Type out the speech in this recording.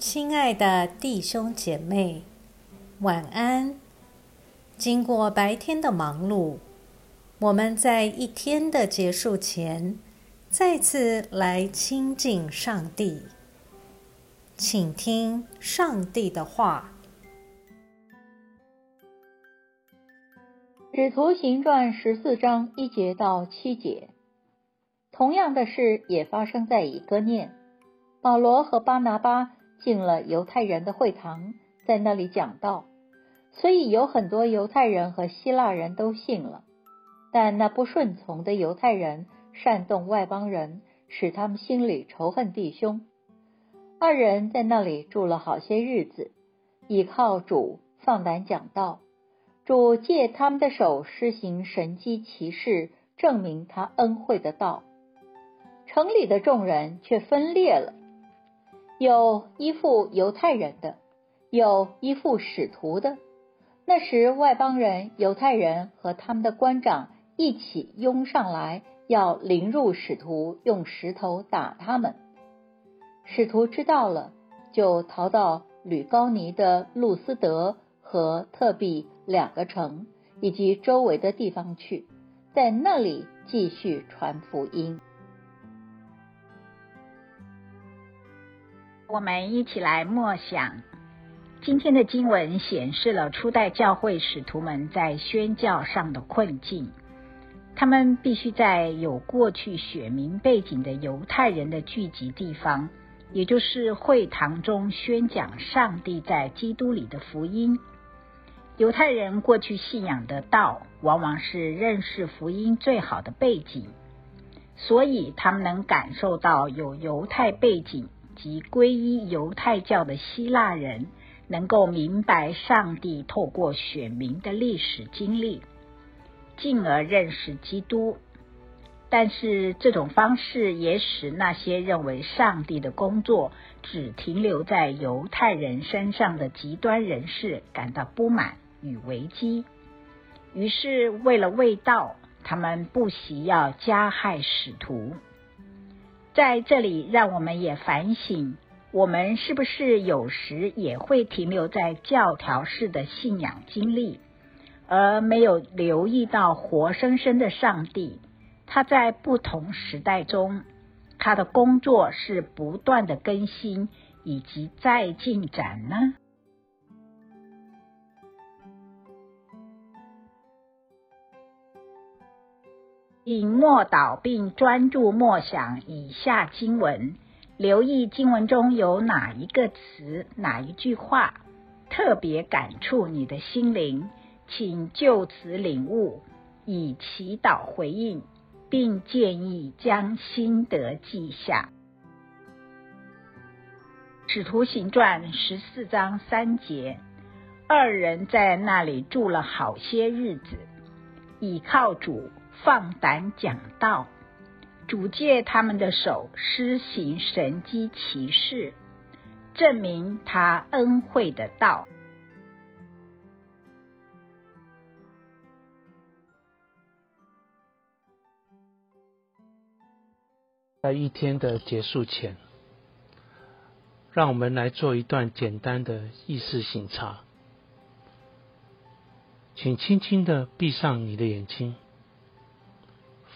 亲爱的弟兄姐妹，晚安。经过白天的忙碌，我们在一天的结束前，再次来亲近上帝，请听上帝的话。《使徒行传》十四章一节到七节，同样的事也发生在以哥念。保罗和巴拿巴进了犹太人的会堂，在那里讲道，所以有很多犹太人和希腊人都信了。但那不顺从的犹太人煽动外邦人，使他们心里仇恨弟兄。二人在那里住了好些日子，倚靠主放胆讲道。主借他们的手施行神机骑士，证明他恩惠的道。城里的众人却分裂了，有依附犹太人的，有依附使徒的。那时外邦人、犹太人和他们的官长一起拥上来，要凌入使徒，用石头打他们。使徒知道了，就逃到吕高尼的路斯德和特庇。两个城以及周围的地方去，在那里继续传福音。我们一起来默想今天的经文，显示了初代教会使徒们在宣教上的困境。他们必须在有过去选民背景的犹太人的聚集地方，也就是会堂中宣讲上帝在基督里的福音。犹太人过去信仰的道，往往是认识福音最好的背景，所以他们能感受到有犹太背景及皈依犹太教的希腊人能够明白上帝透过选民的历史经历，进而认识基督。但是这种方式也使那些认为上帝的工作只停留在犹太人身上的极端人士感到不满。与危机，于是为了卫道，他们不惜要加害使徒。在这里，让我们也反省：我们是不是有时也会停留在教条式的信仰经历，而没有留意到活生生的上帝？他在不同时代中，他的工作是不断的更新以及再进展呢？请默祷并专注默想以下经文，留意经文中有哪一个词、哪一句话特别感触你的心灵，请就此领悟，以祈祷回应，并建议将心得记下。使徒行传十四章三节，二人在那里住了好些日子，倚靠主。放胆讲道，主借他们的手施行神机骑士，证明他恩惠的道。在一天的结束前，让我们来做一段简单的意识醒察，请轻轻的闭上你的眼睛。